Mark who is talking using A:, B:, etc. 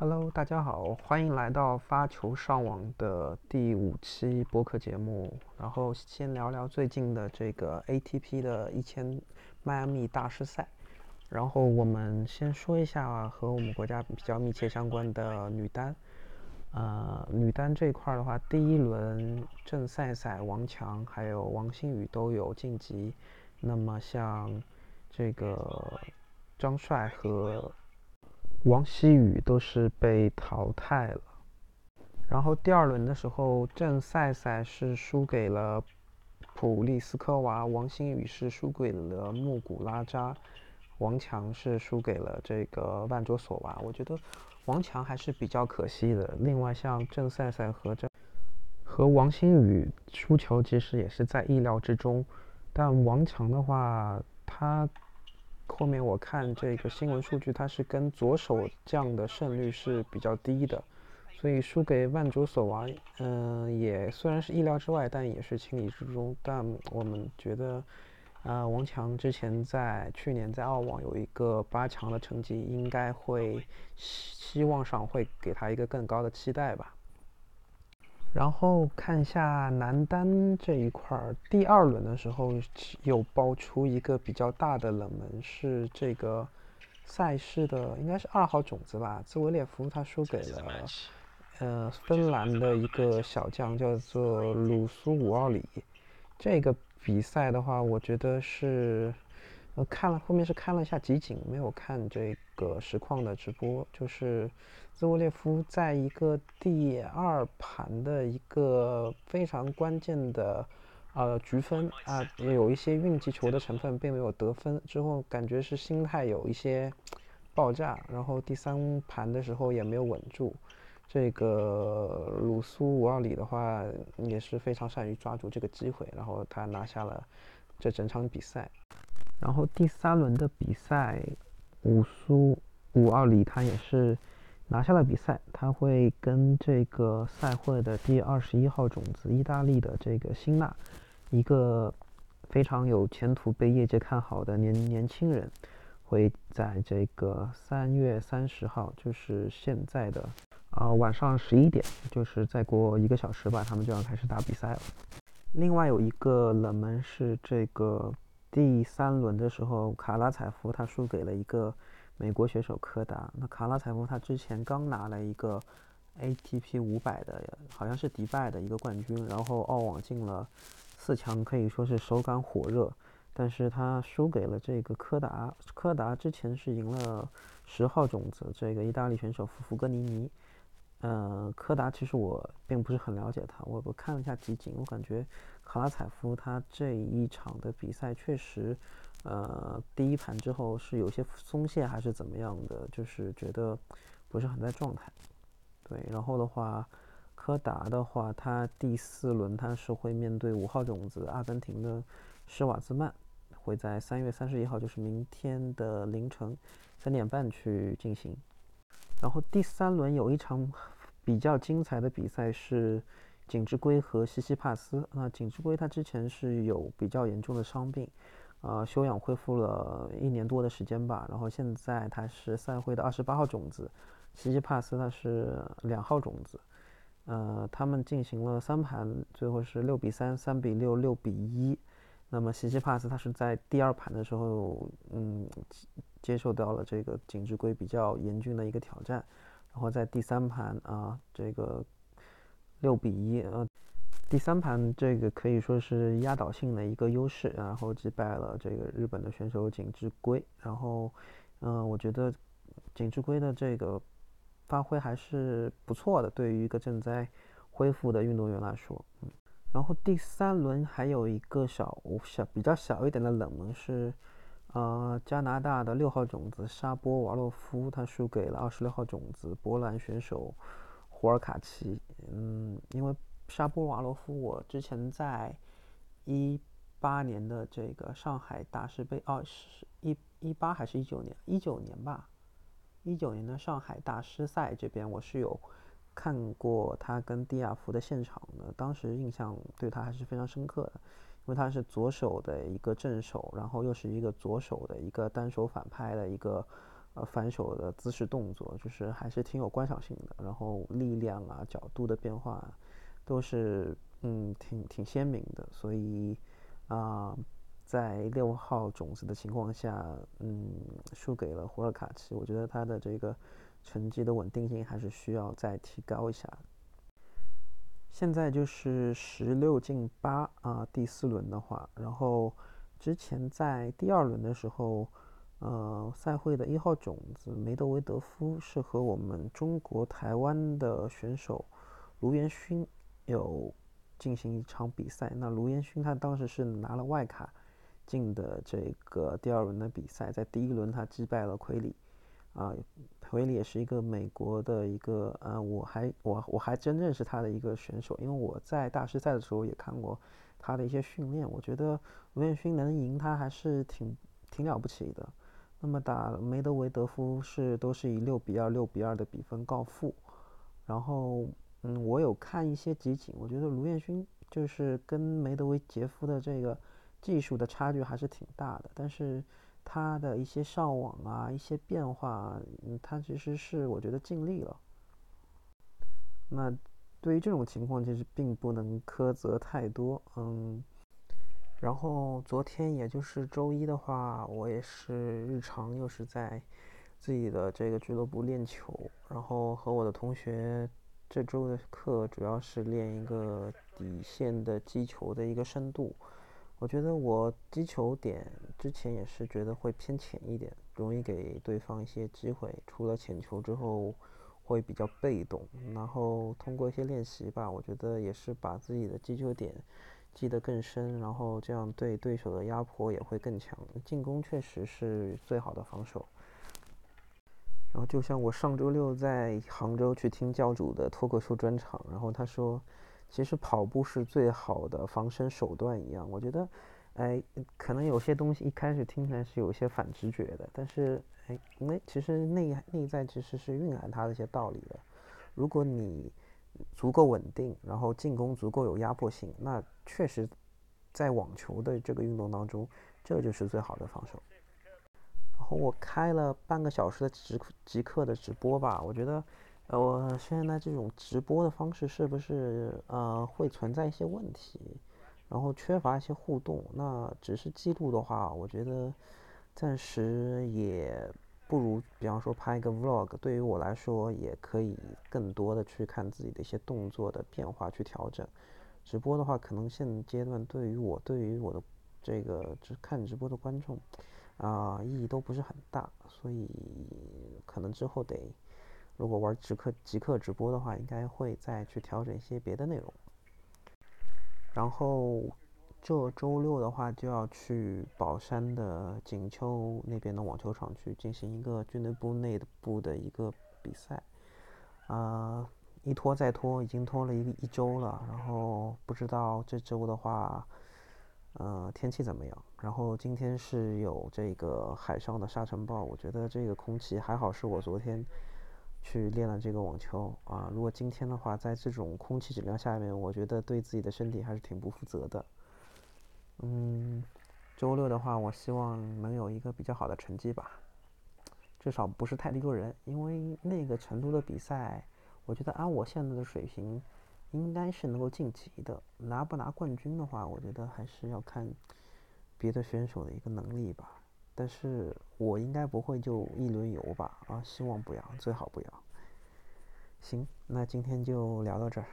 A: Hello，大家好，欢迎来到发球上网的第五期播客节目。然后先聊聊最近的这个 ATP 的一千迈阿密大师赛。然后我们先说一下和我们国家比较密切相关的女单。呃，女单这一块的话，第一轮郑赛赛、王强还有王欣宇都有晋级。那么像这个张帅和王希雨都是被淘汰了，然后第二轮的时候，郑赛赛是输给了普利斯科娃，王欣雨是输给了穆古拉扎，王强是输给了这个万卓索娃。我觉得王强还是比较可惜的。另外，像郑赛赛和郑和王欣雨输球，其实也是在意料之中。但王强的话，他。后面我看这个新闻数据，他是跟左手将的胜率是比较低的，所以输给万卓索娃，嗯，也虽然是意料之外，但也是情理之中。但我们觉得，啊，王强之前在去年在澳网有一个八强的成绩，应该会希望上会给他一个更高的期待吧。然后看一下男单这一块儿，第二轮的时候有爆出一个比较大的冷门，是这个赛事的应该是二号种子吧，兹维列夫他输给了呃芬兰的一个小将，叫做鲁苏五奥里。这个比赛的话，我觉得是呃看了后面是看了一下集锦，没有看这个实况的直播，就是。兹沃列夫在一个第二盘的一个非常关键的呃局分啊，有一些运气球的成分，并没有得分。之后感觉是心态有一些爆炸，然后第三盘的时候也没有稳住。这个鲁苏五奥里的话也是非常善于抓住这个机会，然后他拿下了这整场比赛。然后第三轮的比赛，五苏五奥里他也是。拿下了比赛，他会跟这个赛会的第二十一号种子意大利的这个辛纳，一个非常有前途、被业界看好的年年轻人，会在这个三月三十号，就是现在的啊晚上十一点，就是再过一个小时吧，他们就要开始打比赛了。另外有一个冷门是这个第三轮的时候，卡拉采夫他输给了一个。美国选手柯达，那卡拉采夫他之前刚拿了一个 ATP 五百的，好像是迪拜的一个冠军，然后澳网进了四强，可以说是手感火热。但是他输给了这个柯达，柯达之前是赢了十号种子这个意大利选手福福格尼尼。呃，柯达其实我并不是很了解他，我我看了一下集锦，我感觉卡拉采夫他这一场的比赛确实。呃，第一盘之后是有些松懈还是怎么样的，就是觉得不是很在状态。对，然后的话，柯达的话，他第四轮他是会面对五号种子阿根廷的施瓦兹曼，会在三月三十一号，就是明天的凌晨三点半去进行。然后第三轮有一场比较精彩的比赛是景之圭和西西帕斯。那景之圭他之前是有比较严重的伤病。呃，休养恢复了一年多的时间吧，然后现在他是赛会的二十八号种子，西西帕斯他是两号种子，呃，他们进行了三盘，最后是六比三、三比六、六比一。那么西西帕斯他是在第二盘的时候，嗯，接受到了这个景之圭比较严峻的一个挑战，然后在第三盘啊，这个六比一，呃。第三盘这个可以说是压倒性的一个优势，然后击败了这个日本的选手景之圭。然后，嗯，我觉得景之圭的这个发挥还是不错的，对于一个正在恢复的运动员来说。嗯，然后第三轮还有一个小小比较小一点的冷门是，呃，加拿大的六号种子沙波瓦洛夫，他输给了二十六号种子波兰选手胡尔卡奇。嗯，因为。沙波瓦罗夫，我之前在一八年的这个上海大师杯，哦，是一一八还是一九年？一九年吧，一九年的上海大师赛这边，我是有看过他跟蒂亚福的现场的，当时印象对他还是非常深刻的，因为他是左手的一个正手，然后又是一个左手的一个单手反拍的一个呃反手的姿势动作，就是还是挺有观赏性的。然后力量啊、角度的变化都是嗯挺挺鲜明的。所以啊，在六号种子的情况下，嗯，输给了胡尔卡奇，我觉得他的这个成绩的稳定性还是需要再提高一下。现在就是十六进八啊，第四轮的话，然后之前在第二轮的时候，呃，赛会的一号种子梅德韦德夫是和我们中国台湾的选手卢彦勋有进行一场比赛。那卢彦勋他当时是拿了外卡进的这个第二轮的比赛，在第一轮他击败了奎里。啊，奎里也是一个美国的一个，呃，我还我我还真认识他的一个选手，因为我在大师赛的时候也看过他的一些训练。我觉得卢彦勋能赢他还是挺挺了不起的。那么打梅德韦德夫是都是以六比二、六比二的比分告负。然后，嗯，我有看一些集锦，我觉得卢彦勋就是跟梅德韦杰夫的这个技术的差距还是挺大的，但是。他的一些上网啊，一些变化，他其实是我觉得尽力了。那对于这种情况，其实并不能苛责太多，嗯。然后昨天也就是周一的话，我也是日常又是在自己的这个俱乐部练球，然后和我的同学这周的课主要是练一个底线的击球的一个深度。我觉得我击球点之前也是觉得会偏浅一点，容易给对方一些机会。除了浅球之后，会比较被动。然后通过一些练习吧，我觉得也是把自己的击球点记得更深，然后这样对对手的压迫也会更强。进攻确实是最好的防守。然后就像我上周六在杭州去听教主的脱口秀专场，然后他说。其实跑步是最好的防身手段一样，我觉得，哎，可能有些东西一开始听起来是有些反直觉的，但是，哎，那其实内内在其实是蕴含它的一些道理的。如果你足够稳定，然后进攻足够有压迫性，那确实，在网球的这个运动当中，这就是最好的防守。然后我开了半个小时的直即刻的直播吧，我觉得。呃，我现在这种直播的方式是不是呃会存在一些问题，然后缺乏一些互动？那只是记录的话，我觉得暂时也不如，比方说拍一个 vlog，对于我来说也可以更多的去看自己的一些动作的变化去调整。直播的话，可能现阶段对于我对于我的这个只看直播的观众啊意义都不是很大，所以可能之后得。如果玩即刻即刻直播的话，应该会再去调整一些别的内容。然后这周六的话，就要去宝山的锦秋那边的网球场去进行一个俱乐部内部的一个比赛。啊，一拖再拖，已经拖了一个一周了。然后不知道这周的话，呃，天气怎么样？然后今天是有这个海上的沙尘暴，我觉得这个空气还好，是我昨天。去练了这个网球啊！如果今天的话，在这种空气质量下面，我觉得对自己的身体还是挺不负责的。嗯，周六的话，我希望能有一个比较好的成绩吧，至少不是太丢人。因为那个成都的比赛，我觉得按我现在的水平，应该是能够晋级的。拿不拿冠军的话，我觉得还是要看别的选手的一个能力吧。但是我应该不会就一轮游吧？啊，希望不要，最好不要。行，那今天就聊到这儿。